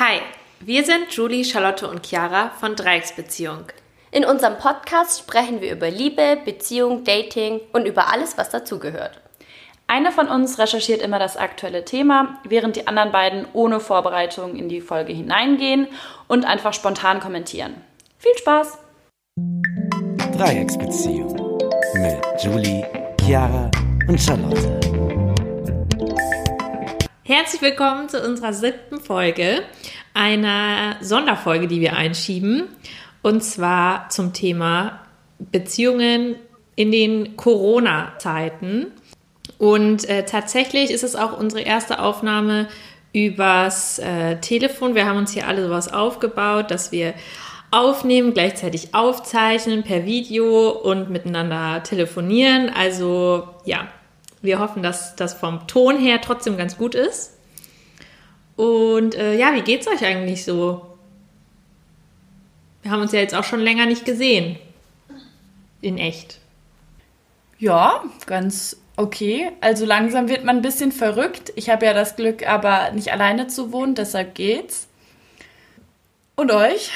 Hi, wir sind Julie, Charlotte und Chiara von Dreiecksbeziehung. In unserem Podcast sprechen wir über Liebe, Beziehung, Dating und über alles, was dazugehört. Eine von uns recherchiert immer das aktuelle Thema, während die anderen beiden ohne Vorbereitung in die Folge hineingehen und einfach spontan kommentieren. Viel Spaß! Dreiecksbeziehung mit Julie, Chiara und Charlotte. Herzlich willkommen zu unserer siebten Folge, einer Sonderfolge, die wir einschieben, und zwar zum Thema Beziehungen in den Corona-Zeiten. Und äh, tatsächlich ist es auch unsere erste Aufnahme übers äh, Telefon. Wir haben uns hier alle sowas aufgebaut, dass wir aufnehmen, gleichzeitig aufzeichnen per Video und miteinander telefonieren. Also ja, wir hoffen, dass das vom Ton her trotzdem ganz gut ist. Und äh, ja, wie geht's euch eigentlich so? Wir haben uns ja jetzt auch schon länger nicht gesehen. In echt. Ja, ganz okay. Also langsam wird man ein bisschen verrückt. Ich habe ja das Glück, aber nicht alleine zu wohnen, deshalb geht's. Und euch?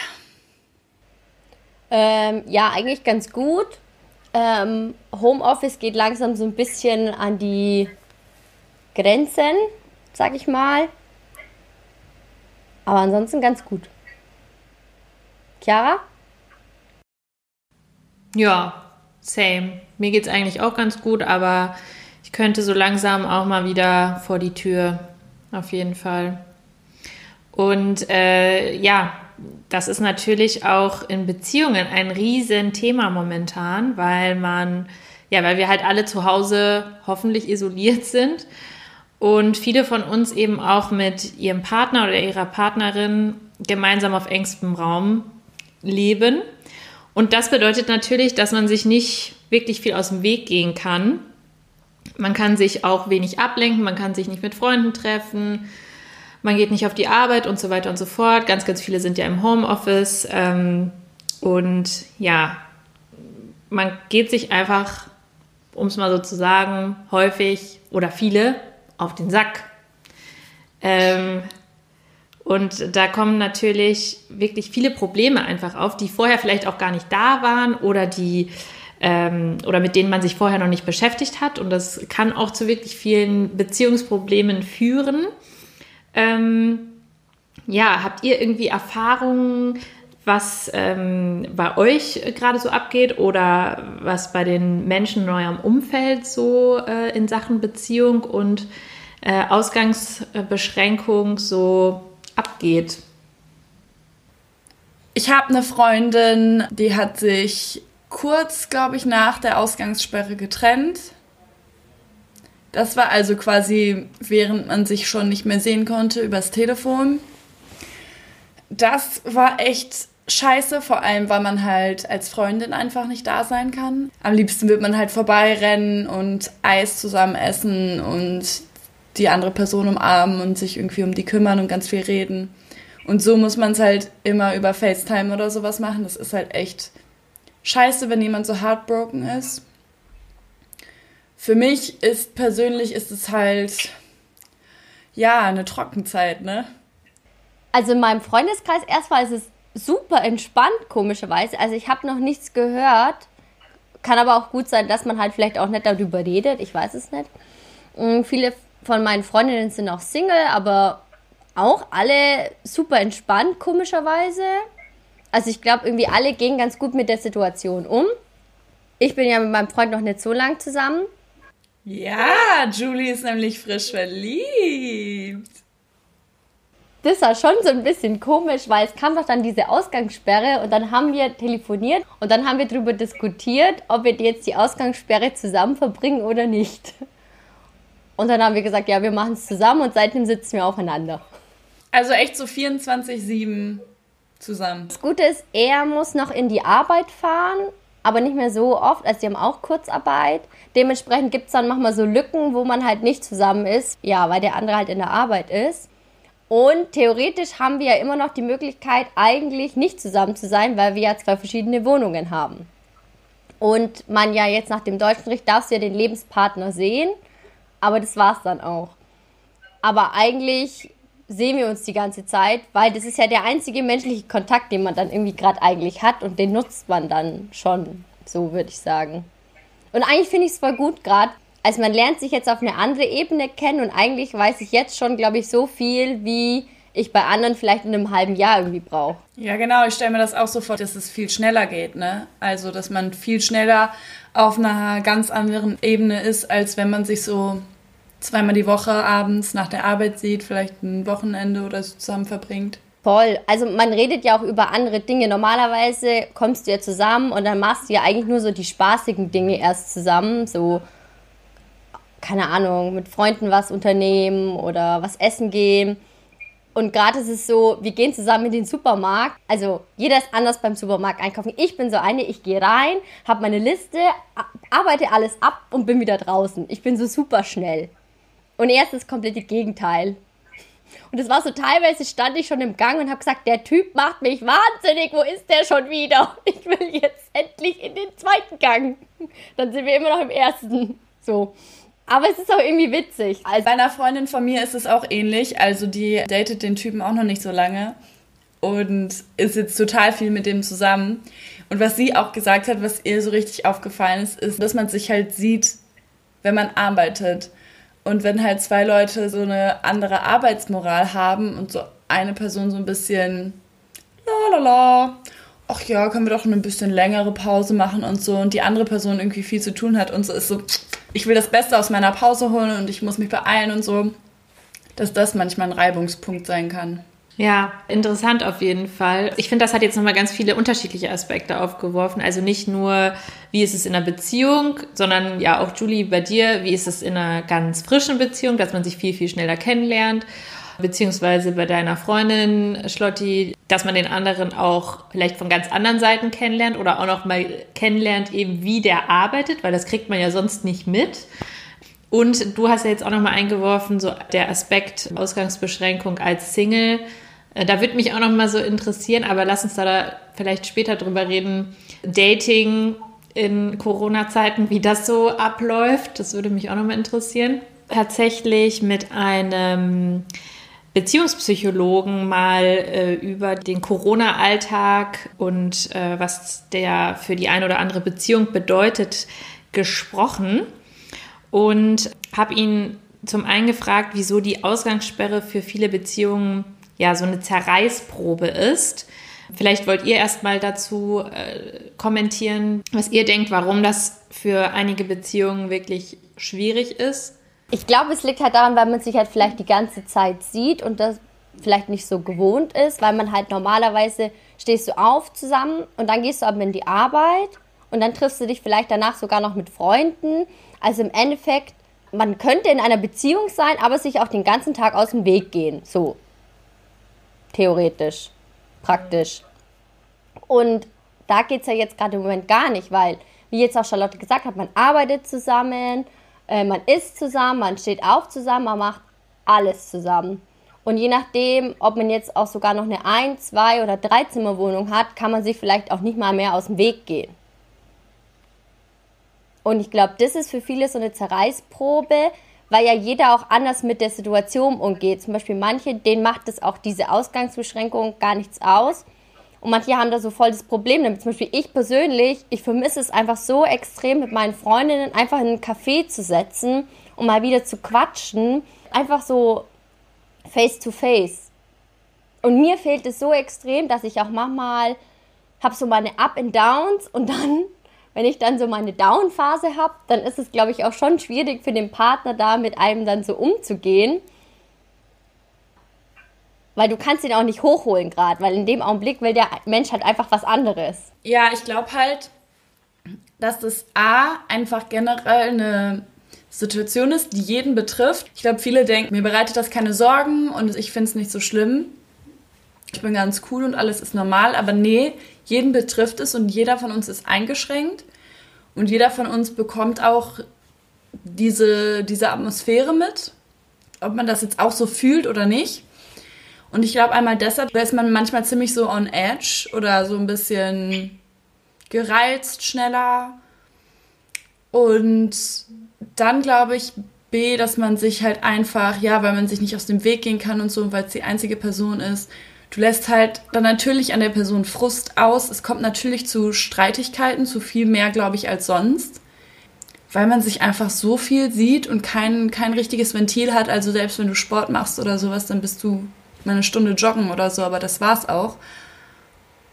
Ähm, ja, eigentlich ganz gut. Ähm, Homeoffice geht langsam so ein bisschen an die Grenzen, sag ich mal. Aber ansonsten ganz gut. Chiara? Ja, same. Mir geht's eigentlich auch ganz gut, aber ich könnte so langsam auch mal wieder vor die Tür. Auf jeden Fall. Und äh, ja, das ist natürlich auch in Beziehungen ein Riesenthema momentan, weil man, ja, weil wir halt alle zu Hause hoffentlich isoliert sind und viele von uns eben auch mit ihrem Partner oder ihrer Partnerin gemeinsam auf engstem Raum leben. Und das bedeutet natürlich, dass man sich nicht wirklich viel aus dem Weg gehen kann. Man kann sich auch wenig ablenken, man kann sich nicht mit Freunden treffen, man geht nicht auf die Arbeit und so weiter und so fort. Ganz, ganz viele sind ja im Homeoffice. Ähm, und ja, man geht sich einfach, um es mal so zu sagen, häufig oder viele auf den Sack. Ähm, und da kommen natürlich wirklich viele Probleme einfach auf, die vorher vielleicht auch gar nicht da waren oder die ähm, oder mit denen man sich vorher noch nicht beschäftigt hat. Und das kann auch zu wirklich vielen Beziehungsproblemen führen. Ähm, ja, habt ihr irgendwie Erfahrungen, was ähm, bei euch gerade so abgeht oder was bei den Menschen in eurem Umfeld so äh, in Sachen Beziehung und äh, Ausgangsbeschränkung so abgeht? Ich habe eine Freundin, die hat sich kurz, glaube ich, nach der Ausgangssperre getrennt. Das war also quasi, während man sich schon nicht mehr sehen konnte, übers Telefon. Das war echt scheiße, vor allem, weil man halt als Freundin einfach nicht da sein kann. Am liebsten wird man halt vorbeirennen und Eis zusammen essen und die andere Person umarmen und sich irgendwie um die kümmern und ganz viel reden. Und so muss man es halt immer über FaceTime oder sowas machen. Das ist halt echt scheiße, wenn jemand so heartbroken ist für mich ist persönlich ist es halt ja eine Trockenzeit, ne? Also in meinem Freundeskreis erstmal ist es super entspannt, komischerweise. Also ich habe noch nichts gehört. Kann aber auch gut sein, dass man halt vielleicht auch nicht darüber redet. Ich weiß es nicht. Mm, viele von meinen Freundinnen sind auch Single, aber auch alle super entspannt, komischerweise. Also ich glaube, irgendwie alle gehen ganz gut mit der Situation um. Ich bin ja mit meinem Freund noch nicht so lang zusammen. Ja, Julie ist nämlich frisch verliebt. Das war schon so ein bisschen komisch, weil es kam doch dann diese Ausgangssperre und dann haben wir telefoniert und dann haben wir darüber diskutiert, ob wir jetzt die Ausgangssperre zusammen verbringen oder nicht. Und dann haben wir gesagt, ja, wir machen es zusammen und seitdem sitzen wir aufeinander. Also echt so 24-7 zusammen. Das Gute ist, er muss noch in die Arbeit fahren aber nicht mehr so oft. Also die haben auch Kurzarbeit. Dementsprechend gibt es dann manchmal so Lücken, wo man halt nicht zusammen ist. Ja, weil der andere halt in der Arbeit ist. Und theoretisch haben wir ja immer noch die Möglichkeit, eigentlich nicht zusammen zu sein, weil wir ja zwei verschiedene Wohnungen haben. Und man ja jetzt nach dem deutschen Recht darfst du ja den Lebenspartner sehen, aber das war's dann auch. Aber eigentlich sehen wir uns die ganze Zeit, weil das ist ja der einzige menschliche Kontakt, den man dann irgendwie gerade eigentlich hat und den nutzt man dann schon, so würde ich sagen. Und eigentlich finde ich es voll gut gerade. Also man lernt sich jetzt auf eine andere Ebene kennen und eigentlich weiß ich jetzt schon, glaube ich, so viel, wie ich bei anderen vielleicht in einem halben Jahr irgendwie brauche. Ja, genau. Ich stelle mir das auch so vor, dass es viel schneller geht, ne? Also, dass man viel schneller auf einer ganz anderen Ebene ist, als wenn man sich so zweimal die Woche abends nach der Arbeit sieht, vielleicht ein Wochenende oder so zusammen verbringt. Voll. Also man redet ja auch über andere Dinge. Normalerweise kommst du ja zusammen und dann machst du ja eigentlich nur so die spaßigen Dinge erst zusammen. So, keine Ahnung, mit Freunden was unternehmen oder was essen gehen. Und gerade ist es so, wir gehen zusammen in den Supermarkt. Also jeder ist anders beim Supermarkt einkaufen. Ich bin so eine, ich gehe rein, habe meine Liste, arbeite alles ab und bin wieder draußen. Ich bin so super schnell. Und er ist das komplette Gegenteil. Und es war so, teilweise stand ich schon im Gang und habe gesagt, der Typ macht mich wahnsinnig, wo ist der schon wieder? Ich will jetzt endlich in den zweiten Gang. Dann sind wir immer noch im ersten. So. Aber es ist auch irgendwie witzig. Also Bei einer Freundin von mir ist es auch ähnlich. Also die datet den Typen auch noch nicht so lange und ist jetzt total viel mit dem zusammen. Und was sie auch gesagt hat, was ihr so richtig aufgefallen ist, ist, dass man sich halt sieht, wenn man arbeitet. Und wenn halt zwei Leute so eine andere Arbeitsmoral haben und so eine Person so ein bisschen la la la, ach ja, können wir doch eine bisschen längere Pause machen und so und die andere Person irgendwie viel zu tun hat und so ist so, ich will das Beste aus meiner Pause holen und ich muss mich beeilen und so, dass das manchmal ein Reibungspunkt sein kann. Ja, interessant auf jeden Fall. Ich finde, das hat jetzt nochmal ganz viele unterschiedliche Aspekte aufgeworfen. Also nicht nur, wie ist es in einer Beziehung, sondern ja auch Julie bei dir, wie ist es in einer ganz frischen Beziehung, dass man sich viel, viel schneller kennenlernt. Beziehungsweise bei deiner Freundin Schlotti, dass man den anderen auch vielleicht von ganz anderen Seiten kennenlernt oder auch noch mal kennenlernt, eben wie der arbeitet, weil das kriegt man ja sonst nicht mit. Und du hast ja jetzt auch noch mal eingeworfen, so der Aspekt Ausgangsbeschränkung als Single da würde mich auch noch mal so interessieren, aber lass uns da, da vielleicht später drüber reden. Dating in Corona-Zeiten, wie das so abläuft, das würde mich auch noch mal interessieren. Tatsächlich mit einem Beziehungspsychologen mal äh, über den Corona-Alltag und äh, was der für die eine oder andere Beziehung bedeutet gesprochen und habe ihn zum einen gefragt, wieso die Ausgangssperre für viele Beziehungen ja so eine Zerreißprobe ist. Vielleicht wollt ihr erstmal dazu äh, kommentieren, was ihr denkt, warum das für einige Beziehungen wirklich schwierig ist. Ich glaube, es liegt halt daran, weil man sich halt vielleicht die ganze Zeit sieht und das vielleicht nicht so gewohnt ist, weil man halt normalerweise stehst du auf zusammen und dann gehst du aber in die Arbeit und dann triffst du dich vielleicht danach sogar noch mit Freunden. Also im Endeffekt, man könnte in einer Beziehung sein, aber sich auch den ganzen Tag aus dem Weg gehen. So, theoretisch, praktisch. Und da geht es ja jetzt gerade im Moment gar nicht, weil, wie jetzt auch Charlotte gesagt hat, man arbeitet zusammen, äh, man isst zusammen, man steht auf zusammen, man macht alles zusammen. Und je nachdem, ob man jetzt auch sogar noch eine Ein-, Zwei- oder Dreizimmerwohnung hat, kann man sich vielleicht auch nicht mal mehr aus dem Weg gehen. Und ich glaube, das ist für viele so eine Zerreißprobe, weil ja jeder auch anders mit der Situation umgeht. Zum Beispiel manche, denen macht es auch diese Ausgangsbeschränkung gar nichts aus. Und manche haben da so voll das Problem damit. Zum Beispiel ich persönlich, ich vermisse es einfach so extrem mit meinen Freundinnen, einfach in einen Café zu setzen und mal wieder zu quatschen. Einfach so face to face. Und mir fehlt es so extrem, dass ich auch manchmal habe so meine Up and Downs und dann wenn ich dann so meine Down-Phase habe, dann ist es, glaube ich, auch schon schwierig für den Partner da mit einem dann so umzugehen. Weil du kannst ihn auch nicht hochholen gerade, weil in dem Augenblick will der Mensch halt einfach was anderes. Ja, ich glaube halt, dass das A einfach generell eine Situation ist, die jeden betrifft. Ich glaube, viele denken, mir bereitet das keine Sorgen und ich finde es nicht so schlimm. Ich bin ganz cool und alles ist normal, aber nee, jeden betrifft es und jeder von uns ist eingeschränkt und jeder von uns bekommt auch diese, diese Atmosphäre mit, ob man das jetzt auch so fühlt oder nicht. Und ich glaube einmal deshalb ist man manchmal ziemlich so on edge oder so ein bisschen gereizt, schneller. Und dann glaube ich, B, dass man sich halt einfach, ja, weil man sich nicht aus dem Weg gehen kann und so, weil es die einzige Person ist, du lässt halt dann natürlich an der Person Frust aus. Es kommt natürlich zu Streitigkeiten, zu viel mehr, glaube ich, als sonst. Weil man sich einfach so viel sieht und kein, kein richtiges Ventil hat. Also selbst wenn du Sport machst oder sowas, dann bist du mal eine Stunde joggen oder so, aber das war's auch.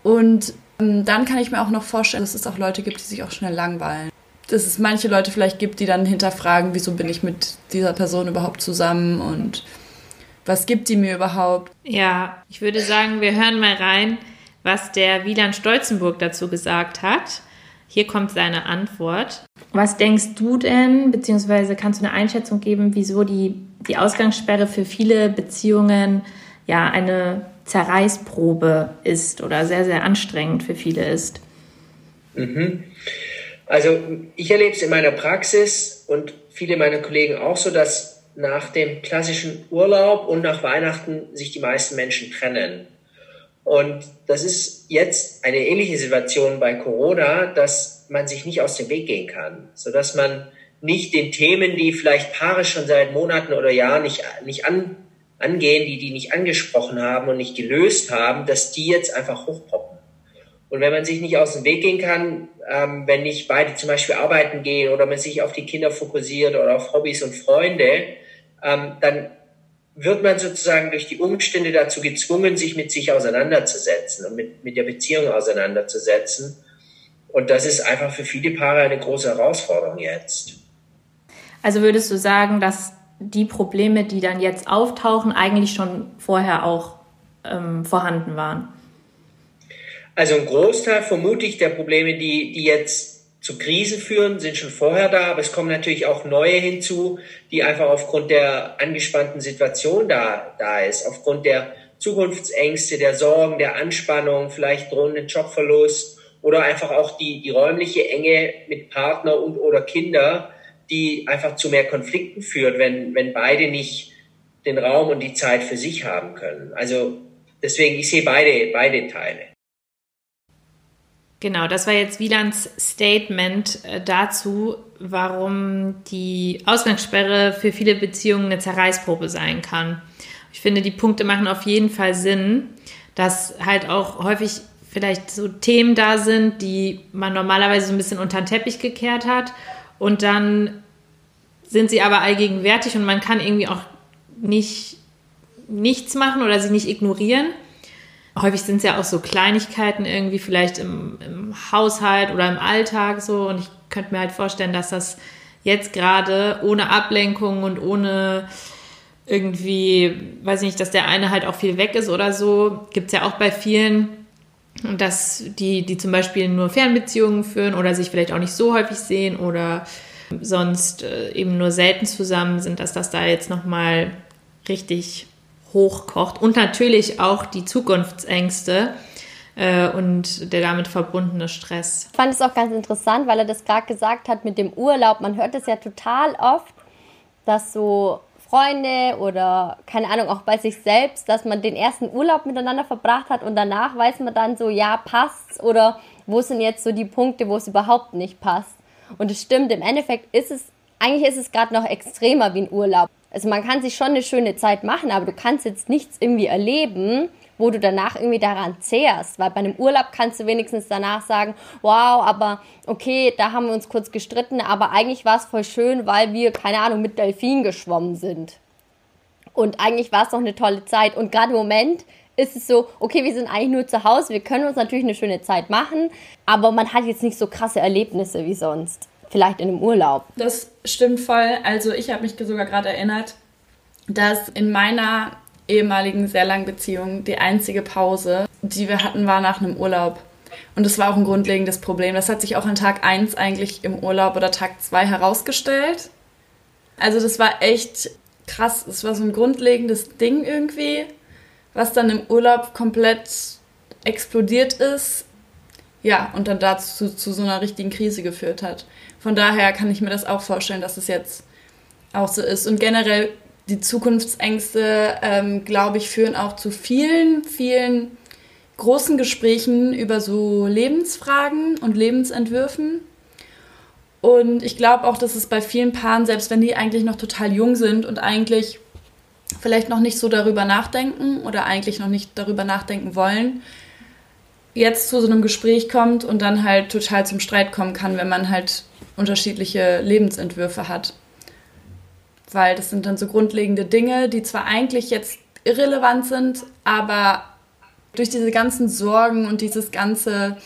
Und ähm, dann kann ich mir auch noch vorstellen, dass es auch Leute gibt, die sich auch schnell langweilen. Dass es manche Leute vielleicht gibt, die dann hinterfragen, wieso bin ich mit dieser Person überhaupt zusammen und was gibt die mir überhaupt? Ja, ich würde sagen, wir hören mal rein, was der Wieland Stolzenburg dazu gesagt hat. Hier kommt seine Antwort. Was denkst du denn, beziehungsweise kannst du eine Einschätzung geben, wieso die, die Ausgangssperre für viele Beziehungen ja eine Zerreißprobe ist oder sehr, sehr anstrengend für viele ist? Mhm. Also ich erlebe es in meiner Praxis und viele meiner Kollegen auch so, dass nach dem klassischen Urlaub und nach Weihnachten sich die meisten Menschen trennen. Und das ist jetzt eine ähnliche Situation bei Corona, dass man sich nicht aus dem Weg gehen kann, so dass man nicht den Themen, die vielleicht Paare schon seit Monaten oder Jahren nicht, nicht an, angehen, die die nicht angesprochen haben und nicht gelöst haben, dass die jetzt einfach hochpoppen. Und wenn man sich nicht aus dem Weg gehen kann, ähm, wenn nicht beide zum Beispiel arbeiten gehen oder man sich auf die Kinder fokussiert oder auf Hobbys und Freunde, ähm, dann wird man sozusagen durch die Umstände dazu gezwungen, sich mit sich auseinanderzusetzen und mit, mit der Beziehung auseinanderzusetzen. Und das ist einfach für viele Paare eine große Herausforderung jetzt. Also würdest du sagen, dass die Probleme, die dann jetzt auftauchen, eigentlich schon vorher auch ähm, vorhanden waren? Also ein Großteil vermute ich der Probleme, die, die jetzt zu Krisen führen, sind schon vorher da, aber es kommen natürlich auch neue hinzu, die einfach aufgrund der angespannten Situation da, da ist, aufgrund der Zukunftsängste, der Sorgen, der Anspannung, vielleicht drohenden Jobverlust oder einfach auch die, die räumliche Enge mit Partner und oder Kinder, die einfach zu mehr Konflikten führt, wenn, wenn beide nicht den Raum und die Zeit für sich haben können. Also deswegen, ich sehe beide, beide Teile. Genau, das war jetzt Wielands Statement äh, dazu, warum die Ausgangssperre für viele Beziehungen eine Zerreißprobe sein kann. Ich finde, die Punkte machen auf jeden Fall Sinn, dass halt auch häufig vielleicht so Themen da sind, die man normalerweise so ein bisschen unter den Teppich gekehrt hat und dann sind sie aber allgegenwärtig und man kann irgendwie auch nicht nichts machen oder sie nicht ignorieren. Häufig sind es ja auch so Kleinigkeiten irgendwie, vielleicht im, im Haushalt oder im Alltag so. Und ich könnte mir halt vorstellen, dass das jetzt gerade ohne Ablenkung und ohne irgendwie, weiß ich nicht, dass der eine halt auch viel weg ist oder so, gibt es ja auch bei vielen, dass die, die zum Beispiel nur Fernbeziehungen führen oder sich vielleicht auch nicht so häufig sehen oder sonst äh, eben nur selten zusammen sind, dass das da jetzt nochmal richtig hochkocht und natürlich auch die Zukunftsängste äh, und der damit verbundene Stress. Ich fand es auch ganz interessant, weil er das gerade gesagt hat mit dem Urlaub. Man hört es ja total oft, dass so Freunde oder keine Ahnung, auch bei sich selbst, dass man den ersten Urlaub miteinander verbracht hat und danach weiß man dann so, ja, passt's oder wo sind jetzt so die Punkte, wo es überhaupt nicht passt. Und es stimmt, im Endeffekt ist es, eigentlich ist es gerade noch extremer wie ein Urlaub. Also man kann sich schon eine schöne Zeit machen, aber du kannst jetzt nichts irgendwie erleben, wo du danach irgendwie daran zehrst. Weil bei einem Urlaub kannst du wenigstens danach sagen, wow, aber okay, da haben wir uns kurz gestritten, aber eigentlich war es voll schön, weil wir, keine Ahnung, mit Delfinen geschwommen sind. Und eigentlich war es doch eine tolle Zeit. Und gerade im Moment ist es so, okay, wir sind eigentlich nur zu Hause, wir können uns natürlich eine schöne Zeit machen, aber man hat jetzt nicht so krasse Erlebnisse wie sonst vielleicht in einem Urlaub. Das stimmt voll. Also ich habe mich sogar gerade erinnert, dass in meiner ehemaligen sehr langen Beziehung die einzige Pause, die wir hatten, war nach einem Urlaub. Und das war auch ein grundlegendes Problem. Das hat sich auch an Tag 1 eigentlich im Urlaub oder Tag 2 herausgestellt. Also das war echt krass. Es war so ein grundlegendes Ding irgendwie, was dann im Urlaub komplett explodiert ist. Ja, und dann dazu zu so einer richtigen Krise geführt hat. Von daher kann ich mir das auch vorstellen, dass es jetzt auch so ist. Und generell die Zukunftsängste, ähm, glaube ich, führen auch zu vielen, vielen großen Gesprächen über so Lebensfragen und Lebensentwürfen. Und ich glaube auch, dass es bei vielen Paaren, selbst wenn die eigentlich noch total jung sind und eigentlich vielleicht noch nicht so darüber nachdenken oder eigentlich noch nicht darüber nachdenken wollen, jetzt zu so einem Gespräch kommt und dann halt total zum Streit kommen kann, wenn man halt unterschiedliche Lebensentwürfe hat. Weil das sind dann so grundlegende Dinge, die zwar eigentlich jetzt irrelevant sind, aber durch diese ganzen Sorgen und dieses ganze,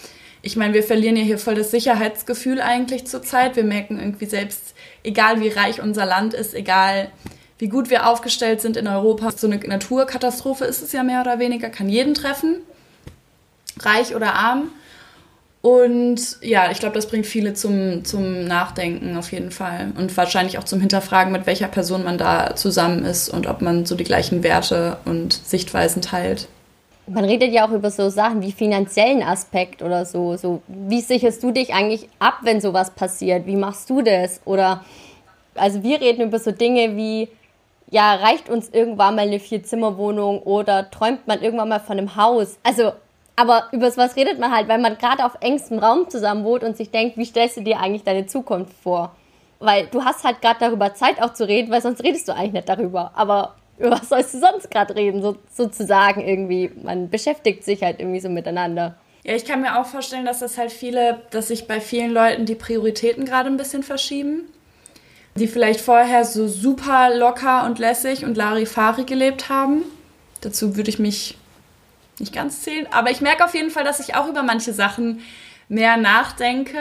ich meine, wir verlieren ja hier voll das Sicherheitsgefühl eigentlich zurzeit. Wir merken irgendwie selbst, egal wie reich unser Land ist, egal wie gut wir aufgestellt sind in Europa, so eine Naturkatastrophe ist es ja mehr oder weniger, kann jeden treffen, reich oder arm. Und ja, ich glaube, das bringt viele zum, zum Nachdenken auf jeden Fall. Und wahrscheinlich auch zum Hinterfragen, mit welcher Person man da zusammen ist und ob man so die gleichen Werte und Sichtweisen teilt. Man redet ja auch über so Sachen wie finanziellen Aspekt oder so. so. Wie sicherst du dich eigentlich ab, wenn sowas passiert? Wie machst du das? Oder also wir reden über so Dinge wie, ja, reicht uns irgendwann mal eine Vier-Zimmer-Wohnung oder träumt man irgendwann mal von einem Haus? Also aber über was redet man halt, weil man gerade auf engstem Raum zusammen wohnt und sich denkt, wie stellst du dir eigentlich deine Zukunft vor? Weil du hast halt gerade darüber Zeit auch zu reden, weil sonst redest du eigentlich nicht darüber. Aber über was sollst du sonst gerade reden, so, sozusagen irgendwie? Man beschäftigt sich halt irgendwie so miteinander. Ja, ich kann mir auch vorstellen, dass das halt viele, dass sich bei vielen Leuten die Prioritäten gerade ein bisschen verschieben. Die vielleicht vorher so super locker und lässig und Larifari gelebt haben. Dazu würde ich mich nicht ganz zählen. Aber ich merke auf jeden Fall, dass ich auch über manche Sachen mehr nachdenke.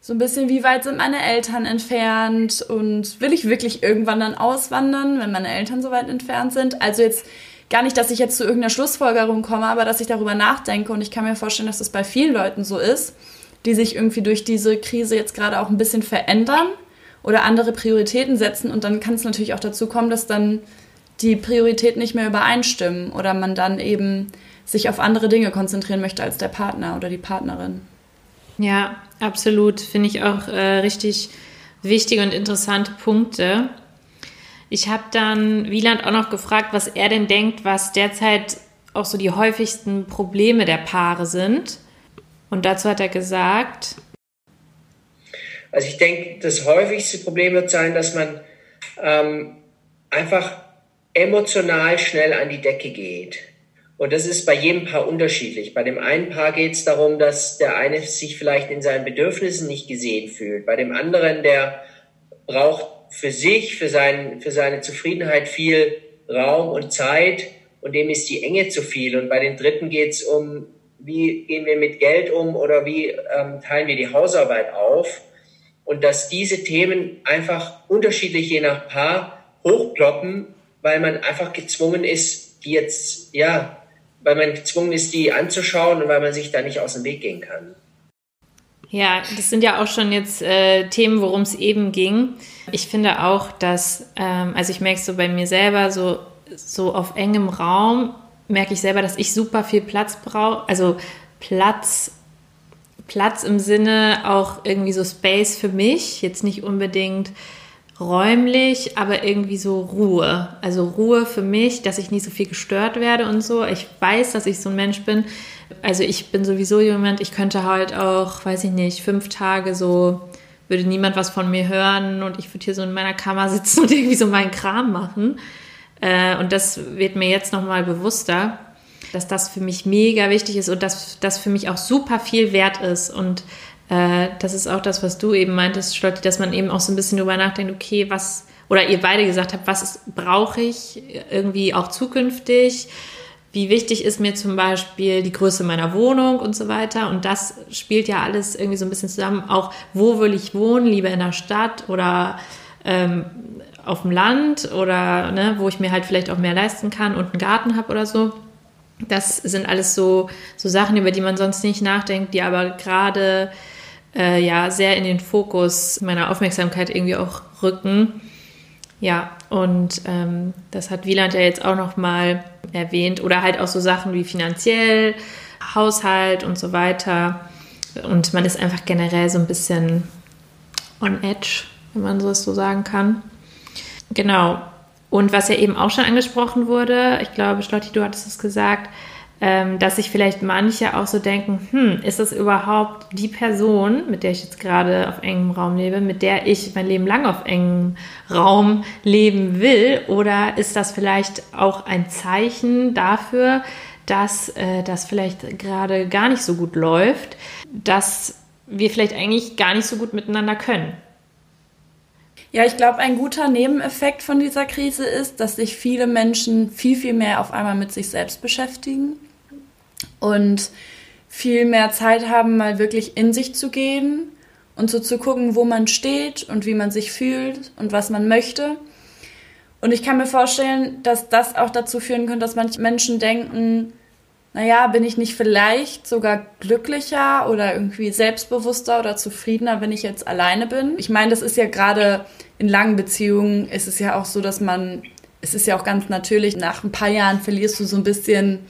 So ein bisschen, wie weit sind meine Eltern entfernt und will ich wirklich irgendwann dann auswandern, wenn meine Eltern so weit entfernt sind? Also jetzt gar nicht, dass ich jetzt zu irgendeiner Schlussfolgerung komme, aber dass ich darüber nachdenke und ich kann mir vorstellen, dass das bei vielen Leuten so ist, die sich irgendwie durch diese Krise jetzt gerade auch ein bisschen verändern oder andere Prioritäten setzen und dann kann es natürlich auch dazu kommen, dass dann die Prioritäten nicht mehr übereinstimmen oder man dann eben sich auf andere Dinge konzentrieren möchte als der Partner oder die Partnerin. Ja, absolut. Finde ich auch äh, richtig wichtige und interessante Punkte. Ich habe dann Wieland auch noch gefragt, was er denn denkt, was derzeit auch so die häufigsten Probleme der Paare sind. Und dazu hat er gesagt. Also ich denke, das häufigste Problem wird sein, dass man ähm, einfach emotional schnell an die Decke geht. Und das ist bei jedem Paar unterschiedlich. Bei dem einen Paar geht es darum, dass der eine sich vielleicht in seinen Bedürfnissen nicht gesehen fühlt. Bei dem anderen, der braucht für sich, für, sein, für seine Zufriedenheit viel Raum und Zeit und dem ist die Enge zu viel. Und bei den Dritten geht es um, wie gehen wir mit Geld um oder wie ähm, teilen wir die Hausarbeit auf. Und dass diese Themen einfach unterschiedlich je nach Paar hochploppen weil man einfach gezwungen ist, die jetzt, ja, weil man gezwungen ist, die anzuschauen und weil man sich da nicht aus dem Weg gehen kann. Ja, das sind ja auch schon jetzt äh, Themen, worum es eben ging. Ich finde auch, dass, ähm, also ich merke es so bei mir selber, so, so auf engem Raum merke ich selber, dass ich super viel Platz brauche. Also Platz, Platz im Sinne auch irgendwie so Space für mich, jetzt nicht unbedingt räumlich, aber irgendwie so Ruhe. Also Ruhe für mich, dass ich nicht so viel gestört werde und so. Ich weiß, dass ich so ein Mensch bin. Also ich bin sowieso jemand, ich könnte halt auch, weiß ich nicht, fünf Tage so, würde niemand was von mir hören und ich würde hier so in meiner Kammer sitzen und irgendwie so meinen Kram machen. Äh, und das wird mir jetzt nochmal bewusster, dass das für mich mega wichtig ist und dass das für mich auch super viel wert ist und äh, das ist auch das, was du eben meintest, Schlotti, dass man eben auch so ein bisschen drüber nachdenkt, okay, was, oder ihr beide gesagt habt, was brauche ich irgendwie auch zukünftig? Wie wichtig ist mir zum Beispiel die Größe meiner Wohnung und so weiter? Und das spielt ja alles irgendwie so ein bisschen zusammen. Auch, wo will ich wohnen? Lieber in der Stadt oder ähm, auf dem Land oder ne, wo ich mir halt vielleicht auch mehr leisten kann und einen Garten habe oder so. Das sind alles so, so Sachen, über die man sonst nicht nachdenkt, die aber gerade äh, ja sehr in den Fokus meiner Aufmerksamkeit irgendwie auch rücken. Ja, und ähm, das hat Wieland ja jetzt auch noch mal erwähnt. Oder halt auch so Sachen wie finanziell, Haushalt und so weiter. Und man ist einfach generell so ein bisschen on edge, wenn man so es so sagen kann. Genau. Und was ja eben auch schon angesprochen wurde, ich glaube, Schlotti, du hattest es gesagt, ähm, dass sich vielleicht manche auch so denken, hm, ist das überhaupt die Person, mit der ich jetzt gerade auf engem Raum lebe, mit der ich mein Leben lang auf engem Raum leben will? Oder ist das vielleicht auch ein Zeichen dafür, dass äh, das vielleicht gerade gar nicht so gut läuft, dass wir vielleicht eigentlich gar nicht so gut miteinander können? Ja, ich glaube, ein guter Nebeneffekt von dieser Krise ist, dass sich viele Menschen viel, viel mehr auf einmal mit sich selbst beschäftigen und viel mehr Zeit haben, mal wirklich in sich zu gehen und so zu gucken, wo man steht und wie man sich fühlt und was man möchte. Und ich kann mir vorstellen, dass das auch dazu führen könnte, dass manche Menschen denken, naja, bin ich nicht vielleicht sogar glücklicher oder irgendwie selbstbewusster oder zufriedener, wenn ich jetzt alleine bin? Ich meine, das ist ja gerade in langen Beziehungen, ist es ja auch so, dass man, es ist ja auch ganz natürlich, nach ein paar Jahren verlierst du so ein bisschen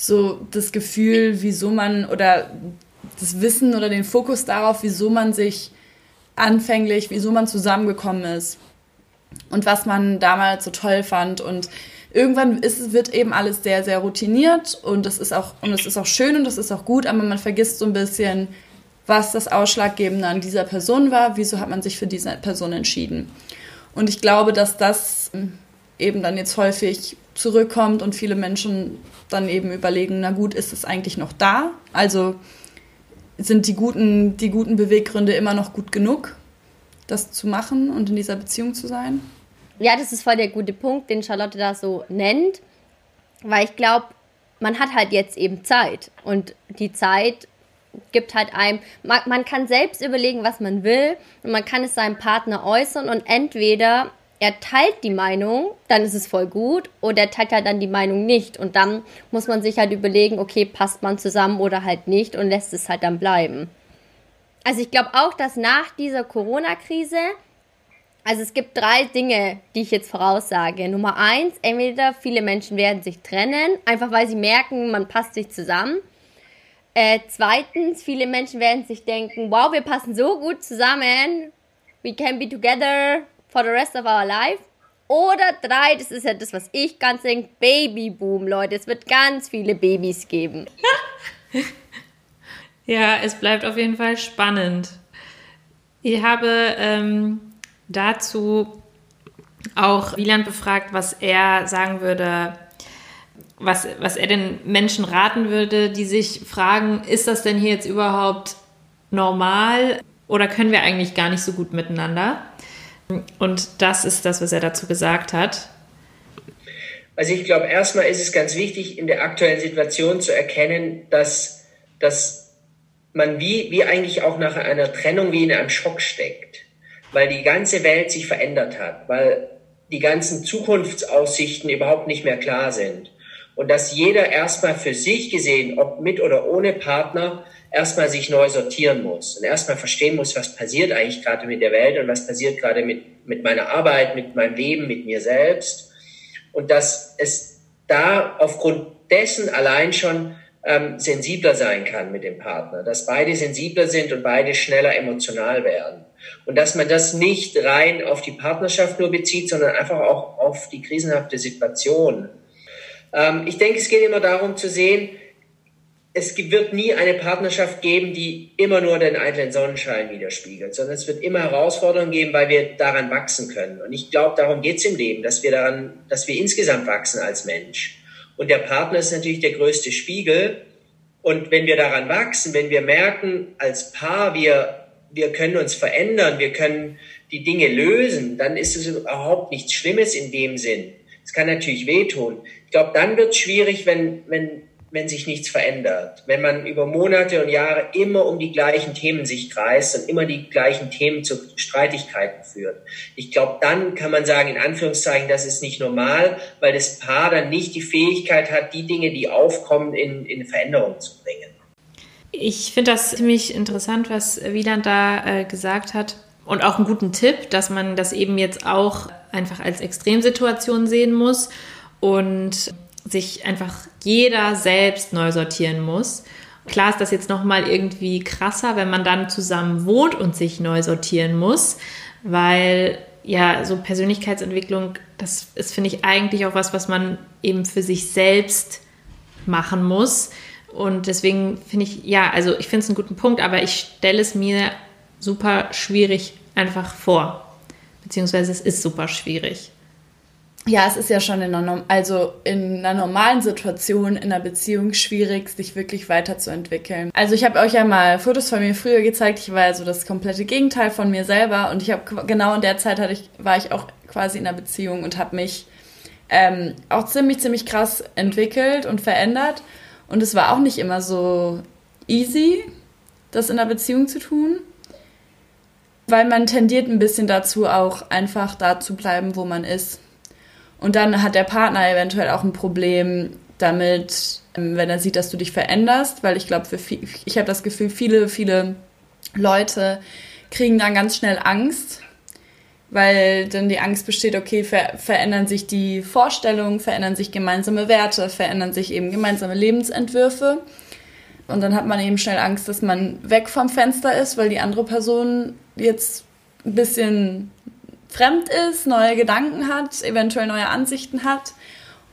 so das Gefühl, wieso man oder das Wissen oder den Fokus darauf, wieso man sich anfänglich, wieso man zusammengekommen ist und was man damals so toll fand und irgendwann ist, wird eben alles sehr, sehr routiniert und es ist auch, und es ist auch schön und es ist auch gut, aber man vergisst so ein bisschen, was das Ausschlaggebende an dieser Person war, wieso hat man sich für diese Person entschieden. Und ich glaube, dass das eben dann jetzt häufig zurückkommt und viele Menschen dann eben überlegen, na gut, ist es eigentlich noch da? Also sind die guten, die guten Beweggründe immer noch gut genug, das zu machen und in dieser Beziehung zu sein? Ja, das ist voll der gute Punkt, den Charlotte da so nennt, weil ich glaube, man hat halt jetzt eben Zeit und die Zeit gibt halt einem, man, man kann selbst überlegen, was man will und man kann es seinem Partner äußern und entweder er teilt die Meinung, dann ist es voll gut, oder er teilt halt dann die Meinung nicht. Und dann muss man sich halt überlegen, okay, passt man zusammen oder halt nicht und lässt es halt dann bleiben. Also ich glaube auch, dass nach dieser Corona-Krise, also es gibt drei Dinge, die ich jetzt voraussage. Nummer eins, entweder viele Menschen werden sich trennen, einfach weil sie merken, man passt sich zusammen. Äh, zweitens, viele Menschen werden sich denken, wow, wir passen so gut zusammen, we can be together for the rest of our life. Oder drei, das ist ja das, was ich ganz denke, Babyboom, Leute. Es wird ganz viele Babys geben. ja, es bleibt auf jeden Fall spannend. Ich habe ähm, dazu auch Wieland befragt, was er sagen würde, was, was er den Menschen raten würde, die sich fragen, ist das denn hier jetzt überhaupt normal oder können wir eigentlich gar nicht so gut miteinander? Und das ist das, was er dazu gesagt hat. Also ich glaube, erstmal ist es ganz wichtig, in der aktuellen Situation zu erkennen, dass, dass man wie, wie eigentlich auch nach einer Trennung wie in einem Schock steckt, weil die ganze Welt sich verändert hat, weil die ganzen Zukunftsaussichten überhaupt nicht mehr klar sind. Und dass jeder erstmal für sich gesehen, ob mit oder ohne Partner, erstmal sich neu sortieren muss und erstmal verstehen muss, was passiert eigentlich gerade mit der Welt und was passiert gerade mit, mit meiner Arbeit, mit meinem Leben, mit mir selbst. Und dass es da aufgrund dessen allein schon ähm, sensibler sein kann mit dem Partner, dass beide sensibler sind und beide schneller emotional werden. Und dass man das nicht rein auf die Partnerschaft nur bezieht, sondern einfach auch auf die krisenhafte Situation. Ähm, ich denke, es geht immer darum zu sehen, es wird nie eine Partnerschaft geben, die immer nur den eitlen Sonnenschein widerspiegelt, sondern es wird immer Herausforderungen geben, weil wir daran wachsen können. Und ich glaube, darum geht es im Leben, dass wir daran, dass wir insgesamt wachsen als Mensch. Und der Partner ist natürlich der größte Spiegel. Und wenn wir daran wachsen, wenn wir merken, als Paar, wir, wir können uns verändern, wir können die Dinge lösen, dann ist es überhaupt nichts Schlimmes in dem Sinn. Es kann natürlich wehtun. Ich glaube, dann wird es schwierig, wenn, wenn wenn sich nichts verändert. Wenn man über Monate und Jahre immer um die gleichen Themen sich kreist und immer die gleichen Themen zu Streitigkeiten führt. Ich glaube, dann kann man sagen, in Anführungszeichen, das ist nicht normal, weil das Paar dann nicht die Fähigkeit hat, die Dinge, die aufkommen, in, in Veränderung zu bringen. Ich finde das ziemlich interessant, was Wieland da äh, gesagt hat. Und auch einen guten Tipp, dass man das eben jetzt auch einfach als Extremsituation sehen muss. Und sich einfach jeder selbst neu sortieren muss. Klar ist das jetzt nochmal irgendwie krasser, wenn man dann zusammen wohnt und sich neu sortieren muss, weil ja, so Persönlichkeitsentwicklung, das ist, finde ich, eigentlich auch was, was man eben für sich selbst machen muss. Und deswegen finde ich, ja, also ich finde es einen guten Punkt, aber ich stelle es mir super schwierig einfach vor. Beziehungsweise es ist super schwierig. Ja, es ist ja schon in einer, also in einer normalen Situation in einer Beziehung schwierig, sich wirklich weiterzuentwickeln. Also ich habe euch ja mal Fotos von mir früher gezeigt. Ich war ja so das komplette Gegenteil von mir selber und ich habe genau in der Zeit hatte ich, war ich auch quasi in einer Beziehung und habe mich ähm, auch ziemlich, ziemlich krass entwickelt und verändert. Und es war auch nicht immer so easy, das in einer Beziehung zu tun. Weil man tendiert ein bisschen dazu, auch einfach da zu bleiben, wo man ist. Und dann hat der Partner eventuell auch ein Problem damit, ähm, wenn er sieht, dass du dich veränderst, weil ich glaube, ich habe das Gefühl, viele, viele Leute kriegen dann ganz schnell Angst, weil dann die Angst besteht, okay, ver verändern sich die Vorstellungen, verändern sich gemeinsame Werte, verändern sich eben gemeinsame Lebensentwürfe. Und dann hat man eben schnell Angst, dass man weg vom Fenster ist, weil die andere Person jetzt ein bisschen fremd ist, neue Gedanken hat, eventuell neue Ansichten hat.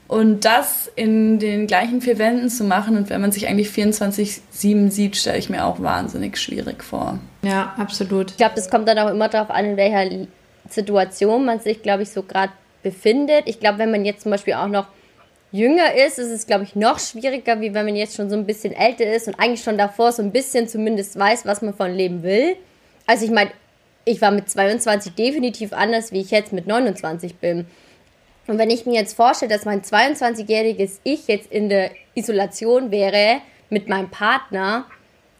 Und das in den gleichen vier Wänden zu machen und wenn man sich eigentlich 24-7 sieht, stelle ich mir auch wahnsinnig schwierig vor. Ja, absolut. Ich glaube, das kommt dann auch immer darauf an, in welcher Situation man sich, glaube ich, so gerade befindet. Ich glaube, wenn man jetzt zum Beispiel auch noch jünger ist, ist es, glaube ich, noch schwieriger, wie wenn man jetzt schon so ein bisschen älter ist und eigentlich schon davor so ein bisschen zumindest weiß, was man von Leben will. Also ich meine, ich war mit 22 definitiv anders, wie ich jetzt mit 29 bin. Und wenn ich mir jetzt vorstelle, dass mein 22-jähriges Ich jetzt in der Isolation wäre mit meinem Partner,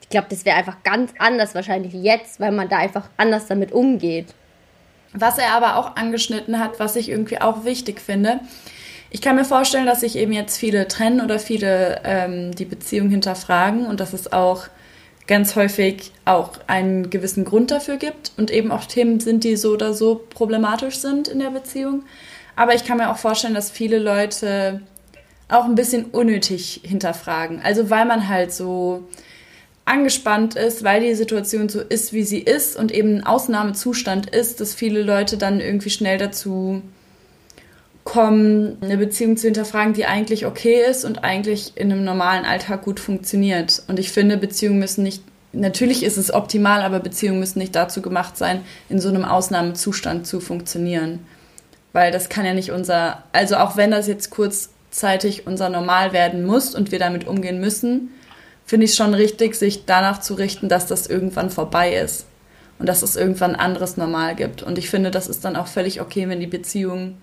ich glaube, das wäre einfach ganz anders wahrscheinlich wie jetzt, weil man da einfach anders damit umgeht. Was er aber auch angeschnitten hat, was ich irgendwie auch wichtig finde, ich kann mir vorstellen, dass sich eben jetzt viele trennen oder viele ähm, die Beziehung hinterfragen und dass es auch ganz häufig auch einen gewissen Grund dafür gibt und eben auch Themen sind, die so oder so problematisch sind in der Beziehung. Aber ich kann mir auch vorstellen, dass viele Leute auch ein bisschen unnötig hinterfragen. Also weil man halt so angespannt ist, weil die Situation so ist, wie sie ist und eben ein Ausnahmezustand ist, dass viele Leute dann irgendwie schnell dazu kommen, eine Beziehung zu hinterfragen, die eigentlich okay ist und eigentlich in einem normalen Alltag gut funktioniert. Und ich finde, Beziehungen müssen nicht, natürlich ist es optimal, aber Beziehungen müssen nicht dazu gemacht sein, in so einem Ausnahmezustand zu funktionieren. Weil das kann ja nicht unser, also auch wenn das jetzt kurzzeitig unser Normal werden muss und wir damit umgehen müssen, finde ich schon richtig, sich danach zu richten, dass das irgendwann vorbei ist und dass es irgendwann anderes Normal gibt. Und ich finde, das ist dann auch völlig okay, wenn die Beziehung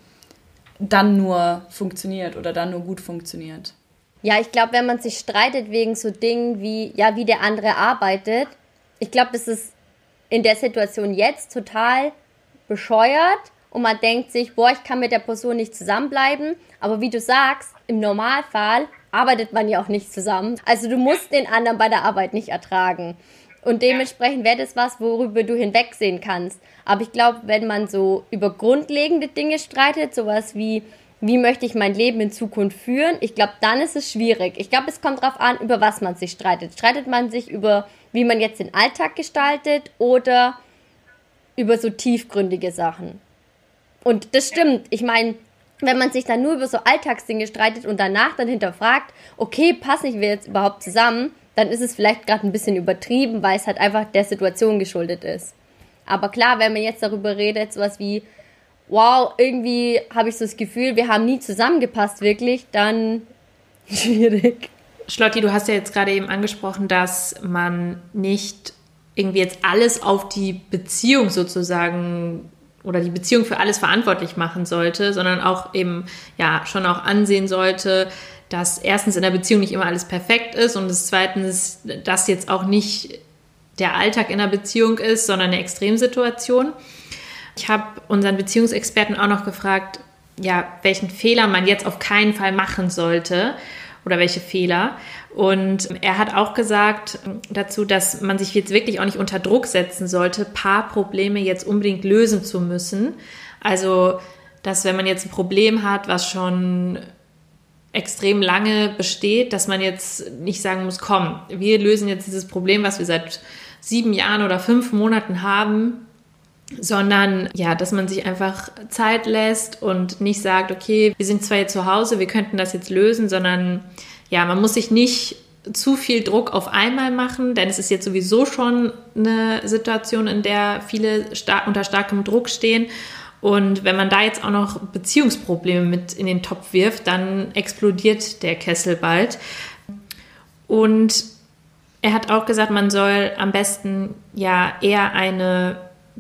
dann nur funktioniert oder dann nur gut funktioniert. Ja, ich glaube, wenn man sich streitet wegen so Dingen wie, ja, wie der andere arbeitet, ich glaube, das ist in der Situation jetzt total bescheuert und man denkt sich, boah, ich kann mit der Person nicht zusammenbleiben. Aber wie du sagst, im Normalfall arbeitet man ja auch nicht zusammen. Also du musst den anderen bei der Arbeit nicht ertragen. Und dementsprechend wäre das was, worüber du hinwegsehen kannst. Aber ich glaube, wenn man so über grundlegende Dinge streitet, sowas wie, wie möchte ich mein Leben in Zukunft führen, ich glaube, dann ist es schwierig. Ich glaube, es kommt darauf an, über was man sich streitet. Streitet man sich über, wie man jetzt den Alltag gestaltet oder über so tiefgründige Sachen. Und das stimmt. Ich meine, wenn man sich dann nur über so Alltagsdinge streitet und danach dann hinterfragt, okay, passen wir jetzt überhaupt zusammen, dann ist es vielleicht gerade ein bisschen übertrieben, weil es halt einfach der Situation geschuldet ist. Aber klar, wenn man jetzt darüber redet, sowas wie, wow, irgendwie habe ich so das Gefühl, wir haben nie zusammengepasst, wirklich, dann schwierig. Schlotti, du hast ja jetzt gerade eben angesprochen, dass man nicht irgendwie jetzt alles auf die Beziehung sozusagen oder die Beziehung für alles verantwortlich machen sollte, sondern auch eben ja schon auch ansehen sollte, dass erstens in der Beziehung nicht immer alles perfekt ist und das zweitens, dass jetzt auch nicht der Alltag in der Beziehung ist, sondern eine Extremsituation. Ich habe unseren Beziehungsexperten auch noch gefragt, ja, welchen Fehler man jetzt auf keinen Fall machen sollte oder welche Fehler. Und er hat auch gesagt dazu, dass man sich jetzt wirklich auch nicht unter Druck setzen sollte, Paarprobleme jetzt unbedingt lösen zu müssen. Also, dass wenn man jetzt ein Problem hat, was schon extrem lange besteht, dass man jetzt nicht sagen muss, komm, wir lösen jetzt dieses Problem, was wir seit sieben Jahren oder fünf Monaten haben, sondern ja, dass man sich einfach Zeit lässt und nicht sagt, okay, wir sind zwar jetzt zu Hause, wir könnten das jetzt lösen, sondern ja, man muss sich nicht zu viel Druck auf einmal machen, denn es ist jetzt sowieso schon eine Situation, in der viele star unter starkem Druck stehen. Und wenn man da jetzt auch noch Beziehungsprobleme mit in den Topf wirft, dann explodiert der Kessel bald. Und er hat auch gesagt, man soll am besten ja eher eine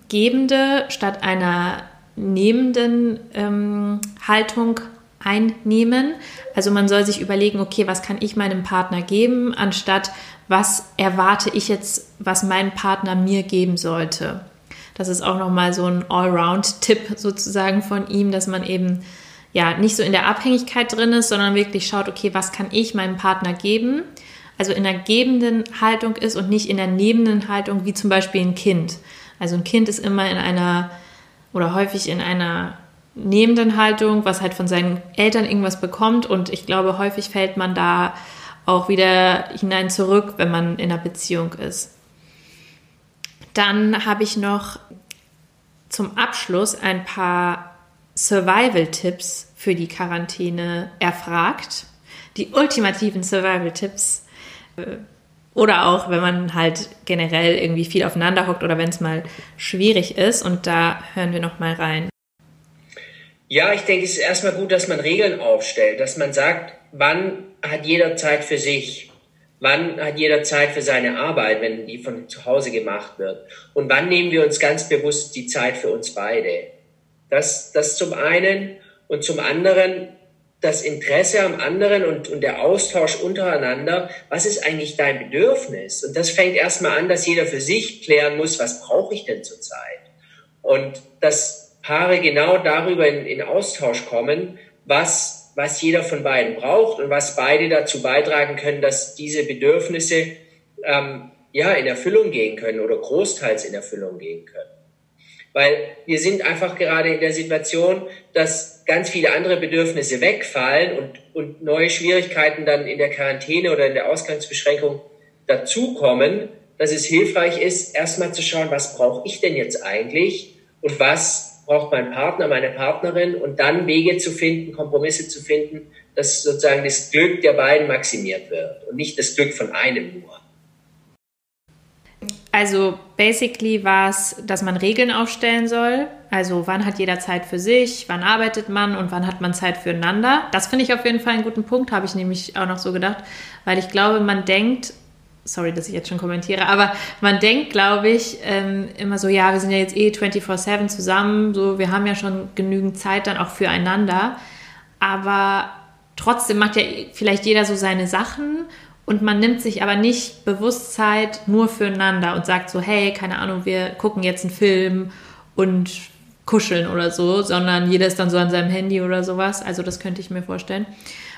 gebende statt einer nehmenden ähm, Haltung einnehmen. Also man soll sich überlegen, okay, was kann ich meinem Partner geben, anstatt was erwarte ich jetzt, was mein Partner mir geben sollte. Das ist auch nochmal so ein Allround-Tipp sozusagen von ihm, dass man eben ja nicht so in der Abhängigkeit drin ist, sondern wirklich schaut, okay, was kann ich meinem Partner geben? Also in der gebenden Haltung ist und nicht in der nebenden Haltung, wie zum Beispiel ein Kind. Also ein Kind ist immer in einer oder häufig in einer nehmenden Haltung, was halt von seinen Eltern irgendwas bekommt. Und ich glaube, häufig fällt man da auch wieder hinein zurück, wenn man in einer Beziehung ist. Dann habe ich noch zum Abschluss ein paar Survival-Tipps für die Quarantäne erfragt. Die ultimativen Survival-Tipps. Oder auch, wenn man halt generell irgendwie viel aufeinander hockt oder wenn es mal schwierig ist. Und da hören wir noch mal rein. Ja, ich denke, es ist erstmal gut, dass man Regeln aufstellt, dass man sagt, wann hat jeder Zeit für sich, wann hat jeder Zeit für seine Arbeit, wenn die von zu Hause gemacht wird und wann nehmen wir uns ganz bewusst die Zeit für uns beide. Das, das zum einen und zum anderen das Interesse am anderen und, und der Austausch untereinander, was ist eigentlich dein Bedürfnis? Und das fängt erstmal an, dass jeder für sich klären muss, was brauche ich denn zurzeit? Und das Paare genau darüber in, in Austausch kommen, was, was jeder von beiden braucht und was beide dazu beitragen können, dass diese Bedürfnisse ähm, ja in Erfüllung gehen können oder großteils in Erfüllung gehen können. Weil wir sind einfach gerade in der Situation, dass ganz viele andere Bedürfnisse wegfallen und, und neue Schwierigkeiten dann in der Quarantäne oder in der Ausgangsbeschränkung dazukommen, dass es hilfreich ist, erstmal zu schauen, was brauche ich denn jetzt eigentlich und was braucht mein Partner, meine Partnerin und dann Wege zu finden, Kompromisse zu finden, dass sozusagen das Glück der beiden maximiert wird und nicht das Glück von einem nur. Also basically war es, dass man Regeln aufstellen soll. Also wann hat jeder Zeit für sich, wann arbeitet man und wann hat man Zeit füreinander. Das finde ich auf jeden Fall einen guten Punkt, habe ich nämlich auch noch so gedacht, weil ich glaube, man denkt, sorry, dass ich jetzt schon kommentiere, aber man denkt, glaube ich, ähm, immer so, ja, wir sind ja jetzt eh 24-7 zusammen, so, wir haben ja schon genügend Zeit dann auch füreinander, aber trotzdem macht ja vielleicht jeder so seine Sachen und man nimmt sich aber nicht bewusst Zeit nur füreinander und sagt so, hey, keine Ahnung, wir gucken jetzt einen Film und kuscheln oder so, sondern jeder ist dann so an seinem Handy oder sowas. Also das könnte ich mir vorstellen.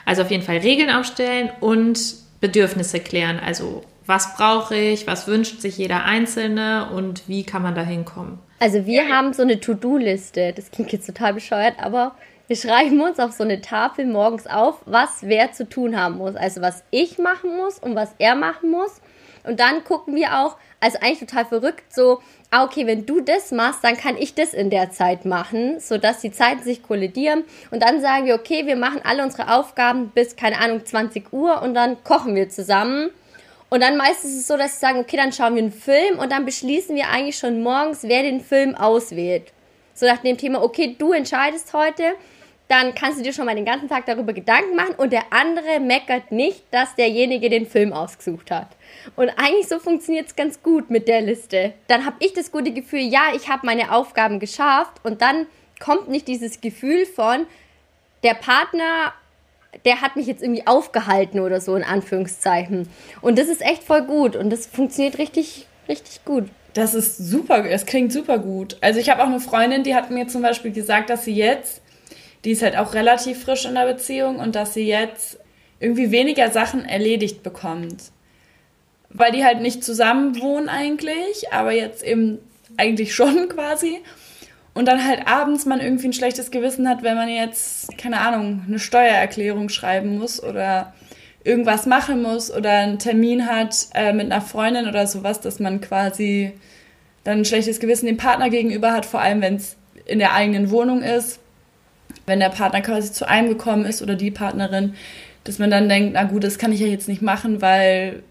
Also auf jeden Fall Regeln aufstellen und Bedürfnisse klären. Also was brauche ich, was wünscht sich jeder Einzelne und wie kann man da hinkommen. Also wir haben so eine To-Do-Liste, das klingt jetzt total bescheuert, aber wir schreiben uns auf so eine Tafel morgens auf, was wer zu tun haben muss. Also was ich machen muss und was er machen muss. Und dann gucken wir auch, also eigentlich total verrückt, so, ah, okay, wenn du das machst, dann kann ich das in der Zeit machen, sodass die Zeiten sich kollidieren. Und dann sagen wir, okay, wir machen alle unsere Aufgaben bis, keine Ahnung, 20 Uhr und dann kochen wir zusammen und dann meistens ist es so, dass sie sagen, okay, dann schauen wir einen Film und dann beschließen wir eigentlich schon morgens, wer den Film auswählt. So nach dem Thema, okay, du entscheidest heute, dann kannst du dir schon mal den ganzen Tag darüber Gedanken machen und der andere meckert nicht, dass derjenige den Film ausgesucht hat. Und eigentlich so funktioniert es ganz gut mit der Liste. Dann habe ich das gute Gefühl, ja, ich habe meine Aufgaben geschafft und dann kommt nicht dieses Gefühl von, der Partner der hat mich jetzt irgendwie aufgehalten oder so in Anführungszeichen. Und das ist echt voll gut und das funktioniert richtig, richtig gut. Das ist super, es klingt super gut. Also ich habe auch eine Freundin, die hat mir zum Beispiel gesagt, dass sie jetzt, die ist halt auch relativ frisch in der Beziehung und dass sie jetzt irgendwie weniger Sachen erledigt bekommt. Weil die halt nicht zusammen wohnen eigentlich, aber jetzt eben eigentlich schon quasi und dann halt abends man irgendwie ein schlechtes Gewissen hat, wenn man jetzt, keine Ahnung, eine Steuererklärung schreiben muss oder irgendwas machen muss oder einen Termin hat äh, mit einer Freundin oder sowas, dass man quasi dann ein schlechtes Gewissen dem Partner gegenüber hat, vor allem wenn es in der eigenen Wohnung ist. Wenn der Partner quasi zu einem gekommen ist oder die Partnerin, dass man dann denkt, na gut, das kann ich ja jetzt nicht machen, weil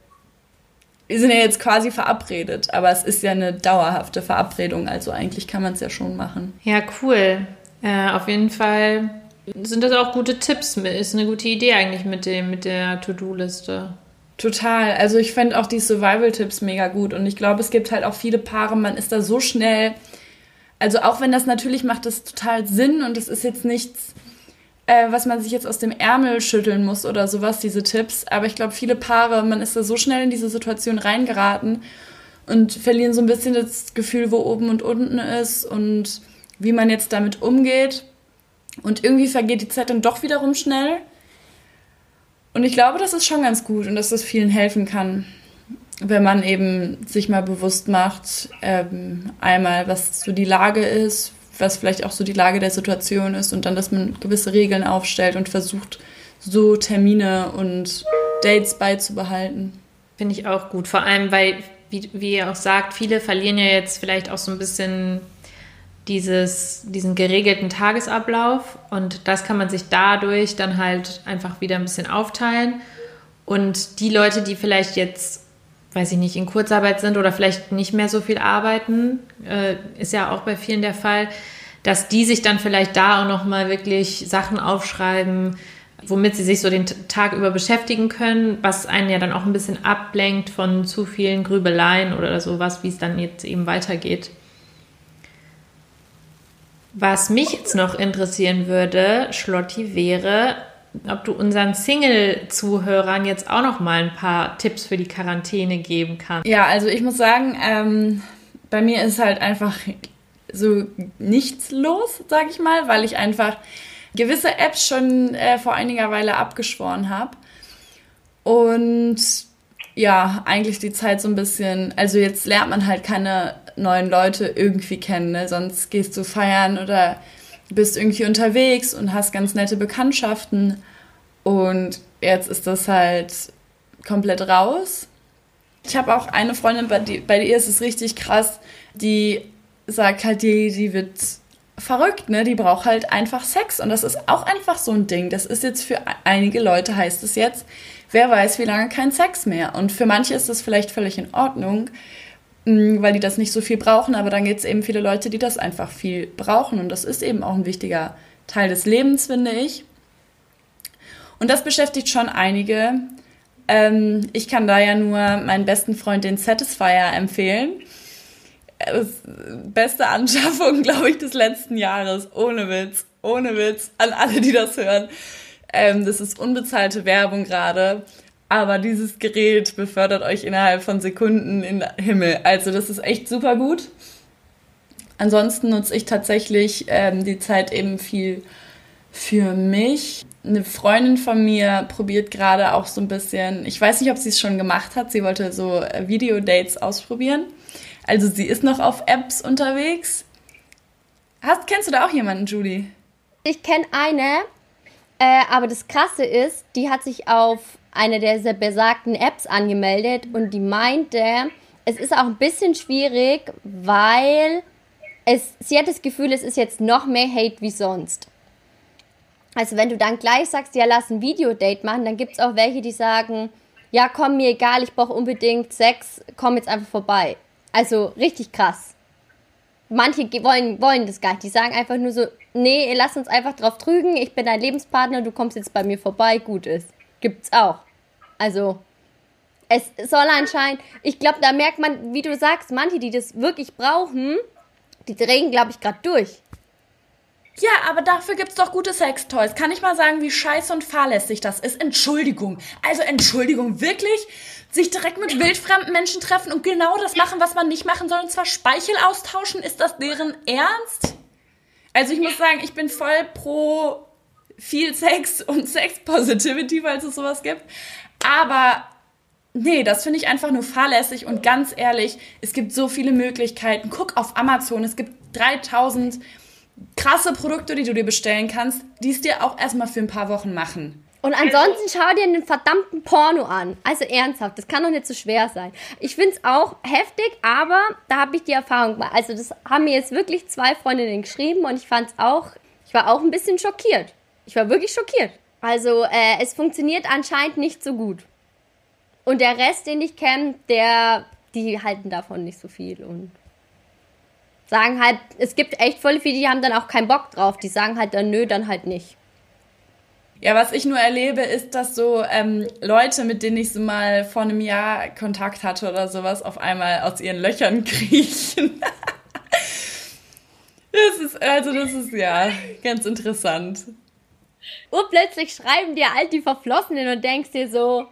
wir sind ja jetzt quasi verabredet, aber es ist ja eine dauerhafte Verabredung, also eigentlich kann man es ja schon machen. Ja, cool. Äh, auf jeden Fall sind das auch gute Tipps. Ist eine gute Idee eigentlich mit dem mit der To-Do-Liste. Total. Also ich fände auch die Survival-Tipps mega gut und ich glaube, es gibt halt auch viele Paare, man ist da so schnell. Also auch wenn das natürlich macht das total Sinn und es ist jetzt nichts äh, was man sich jetzt aus dem Ärmel schütteln muss oder sowas, diese Tipps. Aber ich glaube, viele Paare, man ist da so schnell in diese Situation reingeraten und verlieren so ein bisschen das Gefühl, wo oben und unten ist und wie man jetzt damit umgeht. Und irgendwie vergeht die Zeit dann doch wiederum schnell. Und ich glaube, das ist schon ganz gut und dass das vielen helfen kann, wenn man eben sich mal bewusst macht, ähm, einmal, was so die Lage ist, was vielleicht auch so die Lage der Situation ist und dann, dass man gewisse Regeln aufstellt und versucht, so Termine und Dates beizubehalten. Finde ich auch gut. Vor allem, weil, wie, wie ihr auch sagt, viele verlieren ja jetzt vielleicht auch so ein bisschen dieses, diesen geregelten Tagesablauf und das kann man sich dadurch dann halt einfach wieder ein bisschen aufteilen. Und die Leute, die vielleicht jetzt, weiß ich nicht, in Kurzarbeit sind oder vielleicht nicht mehr so viel arbeiten, äh, ist ja auch bei vielen der Fall, dass die sich dann vielleicht da auch nochmal wirklich Sachen aufschreiben, womit sie sich so den Tag über beschäftigen können, was einen ja dann auch ein bisschen ablenkt von zu vielen Grübeleien oder sowas, wie es dann jetzt eben weitergeht. Was mich jetzt noch interessieren würde, Schlotti, wäre, ob du unseren Single-Zuhörern jetzt auch noch mal ein paar Tipps für die Quarantäne geben kannst. Ja, also ich muss sagen, ähm, bei mir ist halt einfach so nichts los, sag ich mal, weil ich einfach gewisse Apps schon äh, vor einiger Weile abgeschworen habe. Und ja, eigentlich die Zeit so ein bisschen, also jetzt lernt man halt keine neuen Leute irgendwie kennen, ne? sonst gehst du feiern oder bist irgendwie unterwegs und hast ganz nette Bekanntschaften und jetzt ist das halt komplett raus. Ich habe auch eine Freundin, bei, die, bei ihr ist es richtig krass, die sagt halt, die, die wird verrückt, ne? Die braucht halt einfach Sex. Und das ist auch einfach so ein Ding. Das ist jetzt für einige Leute, heißt es jetzt, wer weiß, wie lange kein Sex mehr. Und für manche ist das vielleicht völlig in Ordnung, weil die das nicht so viel brauchen. Aber dann gibt es eben viele Leute, die das einfach viel brauchen. Und das ist eben auch ein wichtiger Teil des Lebens, finde ich. Und das beschäftigt schon einige. Ähm, ich kann da ja nur meinen besten Freund, den Satisfier, empfehlen das beste Anschaffung, glaube ich, des letzten Jahres. Ohne Witz. Ohne Witz. An alle, die das hören. Ähm, das ist unbezahlte Werbung gerade. Aber dieses Gerät befördert euch innerhalb von Sekunden in den Himmel. Also das ist echt super gut. Ansonsten nutze ich tatsächlich ähm, die Zeit eben viel für mich. Eine Freundin von mir probiert gerade auch so ein bisschen, ich weiß nicht, ob sie es schon gemacht hat, sie wollte so äh, Videodates ausprobieren. Also sie ist noch auf Apps unterwegs. Hast, kennst du da auch jemanden, Julie? Ich kenne eine, äh, aber das Krasse ist, die hat sich auf eine der besagten Apps angemeldet und die meinte, es ist auch ein bisschen schwierig, weil es, sie hat das Gefühl, es ist jetzt noch mehr Hate wie sonst. Also wenn du dann gleich sagst, ja, lass ein Videodate machen, dann gibt es auch welche, die sagen, ja, komm, mir egal, ich brauche unbedingt Sex, komm jetzt einfach vorbei. Also richtig krass. Manche wollen, wollen das gar nicht. Die sagen einfach nur so, nee, lass uns einfach drauf trügen, ich bin dein Lebenspartner, du kommst jetzt bei mir vorbei, gut ist. Gibt's auch. Also, es soll anscheinend, ich glaube, da merkt man, wie du sagst, manche, die das wirklich brauchen, die drehen, glaube ich, gerade durch. Ja, aber dafür gibt's doch gute Sextoys. Kann ich mal sagen, wie scheiße und fahrlässig das ist? Entschuldigung. Also Entschuldigung, wirklich? Sich direkt mit wildfremden Menschen treffen und genau das machen, was man nicht machen soll, und zwar Speichel austauschen? Ist das deren Ernst? Also ich muss sagen, ich bin voll pro viel Sex und Sex Positivity, weil es sowas gibt. Aber nee, das finde ich einfach nur fahrlässig und ganz ehrlich, es gibt so viele Möglichkeiten. Guck auf Amazon, es gibt 3000 krasse Produkte, die du dir bestellen kannst, die es dir auch erstmal für ein paar Wochen machen. Und ansonsten schau dir den verdammten Porno an. Also ernsthaft, das kann doch nicht so schwer sein. Ich finde es auch heftig, aber da habe ich die Erfahrung gemacht. Also das haben mir jetzt wirklich zwei Freundinnen geschrieben und ich fand es auch, ich war auch ein bisschen schockiert. Ich war wirklich schockiert. Also äh, es funktioniert anscheinend nicht so gut. Und der Rest, den ich kenne, der, die halten davon nicht so viel und sagen halt, es gibt echt voll viele, die haben dann auch keinen Bock drauf. Die sagen halt dann nö, dann halt nicht. Ja, was ich nur erlebe, ist, dass so ähm, Leute, mit denen ich so mal vor einem Jahr Kontakt hatte oder sowas, auf einmal aus ihren Löchern kriechen. das ist, also das ist ja ganz interessant. Und plötzlich schreiben dir all die Verflossenen und denkst dir so,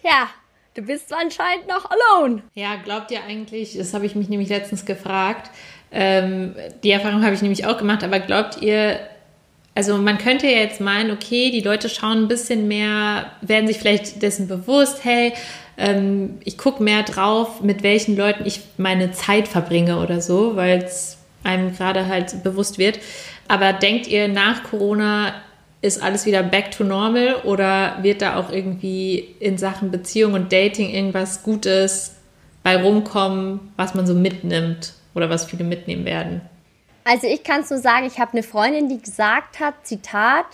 tja, du bist anscheinend noch alone. Ja, glaubt ihr eigentlich, das habe ich mich nämlich letztens gefragt, ähm, die Erfahrung habe ich nämlich auch gemacht, aber glaubt ihr, also man könnte ja jetzt meinen, okay, die Leute schauen ein bisschen mehr, werden sich vielleicht dessen bewusst, hey, ähm, ich gucke mehr drauf, mit welchen Leuten ich meine Zeit verbringe oder so, weil es einem gerade halt bewusst wird. Aber denkt ihr, nach Corona ist alles wieder back to normal oder wird da auch irgendwie in Sachen Beziehung und Dating irgendwas Gutes bei rumkommen, was man so mitnimmt oder was viele mitnehmen werden? Also ich kann es nur sagen, ich habe eine Freundin, die gesagt hat, Zitat,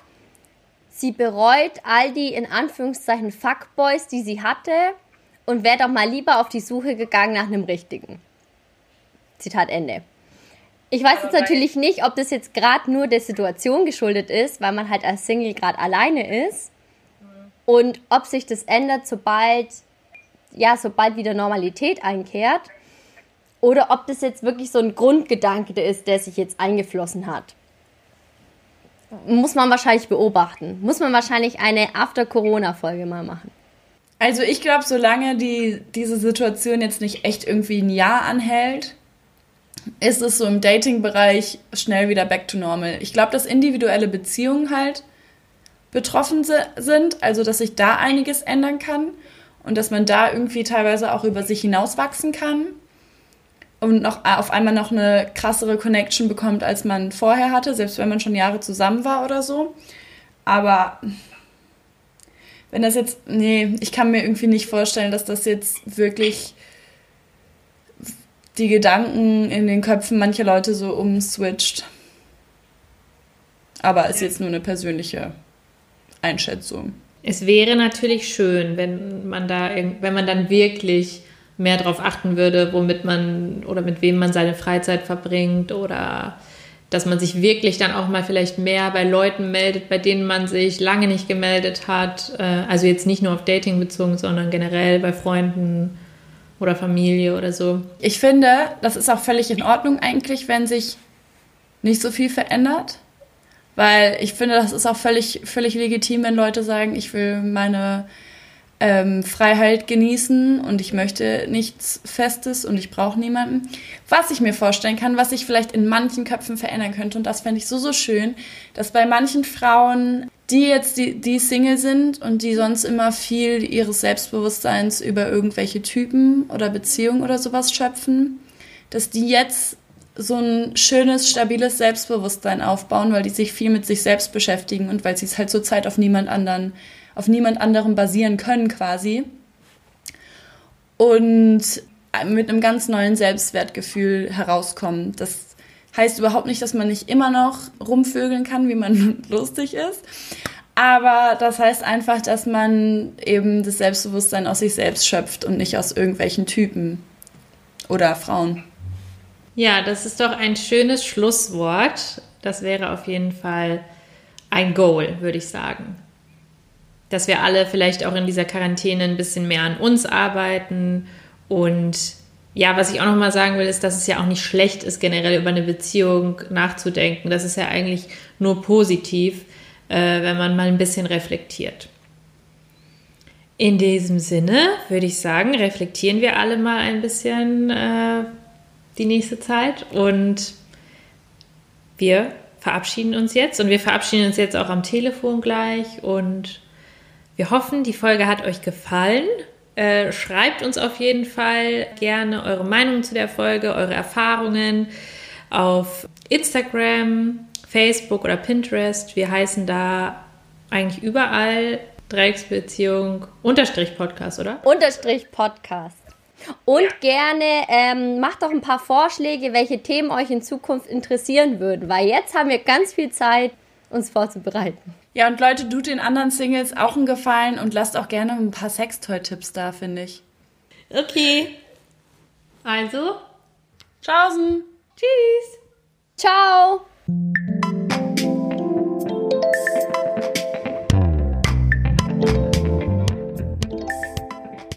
sie bereut all die in Anführungszeichen Fuckboys, die sie hatte und wäre doch mal lieber auf die Suche gegangen nach einem richtigen. Zitat Ende. Ich weiß jetzt natürlich nicht, ob das jetzt gerade nur der Situation geschuldet ist, weil man halt als Single gerade alleine ist. Und ob sich das ändert, sobald, ja, sobald wieder Normalität einkehrt. Oder ob das jetzt wirklich so ein Grundgedanke ist, der sich jetzt eingeflossen hat. Muss man wahrscheinlich beobachten. Muss man wahrscheinlich eine After-Corona-Folge mal machen. Also ich glaube, solange die, diese Situation jetzt nicht echt irgendwie ein Jahr anhält, ist es so im Dating-Bereich schnell wieder back to normal. Ich glaube, dass individuelle Beziehungen halt betroffen sind, also dass sich da einiges ändern kann und dass man da irgendwie teilweise auch über sich hinauswachsen kann und noch auf einmal noch eine krassere Connection bekommt, als man vorher hatte, selbst wenn man schon Jahre zusammen war oder so. Aber wenn das jetzt, nee, ich kann mir irgendwie nicht vorstellen, dass das jetzt wirklich die Gedanken in den Köpfen mancher Leute so umswitcht. Aber ist jetzt nur eine persönliche Einschätzung. Es wäre natürlich schön, wenn man da, wenn man dann wirklich mehr darauf achten würde, womit man oder mit wem man seine Freizeit verbringt oder dass man sich wirklich dann auch mal vielleicht mehr bei Leuten meldet, bei denen man sich lange nicht gemeldet hat. Äh, also jetzt nicht nur auf Dating bezogen, sondern generell bei Freunden oder Familie oder so. Ich finde, das ist auch völlig in Ordnung eigentlich, wenn sich nicht so viel verändert. Weil ich finde, das ist auch völlig, völlig legitim, wenn Leute sagen, ich will meine ähm, Freiheit genießen und ich möchte nichts Festes und ich brauche niemanden. Was ich mir vorstellen kann, was sich vielleicht in manchen Köpfen verändern könnte, und das fände ich so, so schön, dass bei manchen Frauen die jetzt die, die Single sind und die sonst immer viel ihres Selbstbewusstseins über irgendwelche Typen oder Beziehungen oder sowas schöpfen, dass die jetzt so ein schönes, stabiles Selbstbewusstsein aufbauen, weil die sich viel mit sich selbst beschäftigen und weil sie es halt zur Zeit auf niemand anderen, auf niemand anderem basieren können quasi. Und mit einem ganz neuen Selbstwertgefühl herauskommen. Das Heißt überhaupt nicht, dass man nicht immer noch rumvögeln kann, wie man lustig ist. Aber das heißt einfach, dass man eben das Selbstbewusstsein aus sich selbst schöpft und nicht aus irgendwelchen Typen oder Frauen. Ja, das ist doch ein schönes Schlusswort. Das wäre auf jeden Fall ein Goal, würde ich sagen. Dass wir alle vielleicht auch in dieser Quarantäne ein bisschen mehr an uns arbeiten und ja, was ich auch nochmal sagen will, ist, dass es ja auch nicht schlecht ist, generell über eine Beziehung nachzudenken. Das ist ja eigentlich nur positiv, äh, wenn man mal ein bisschen reflektiert. In diesem Sinne würde ich sagen, reflektieren wir alle mal ein bisschen äh, die nächste Zeit und wir verabschieden uns jetzt und wir verabschieden uns jetzt auch am Telefon gleich und wir hoffen, die Folge hat euch gefallen. Äh, schreibt uns auf jeden Fall gerne eure Meinung zu der Folge, eure Erfahrungen auf Instagram, Facebook oder Pinterest. Wir heißen da eigentlich überall Dreiecksbeziehung Unterstrich Podcast, oder? Unterstrich Podcast. Und ja. gerne ähm, macht doch ein paar Vorschläge, welche Themen euch in Zukunft interessieren würden, weil jetzt haben wir ganz viel Zeit, uns vorzubereiten. Ja, und Leute, du den anderen Singles auch einen Gefallen und lasst auch gerne ein paar Sextoy-Tipps da, finde ich. Okay. Also, tschaußen. Tschüss. Ciao.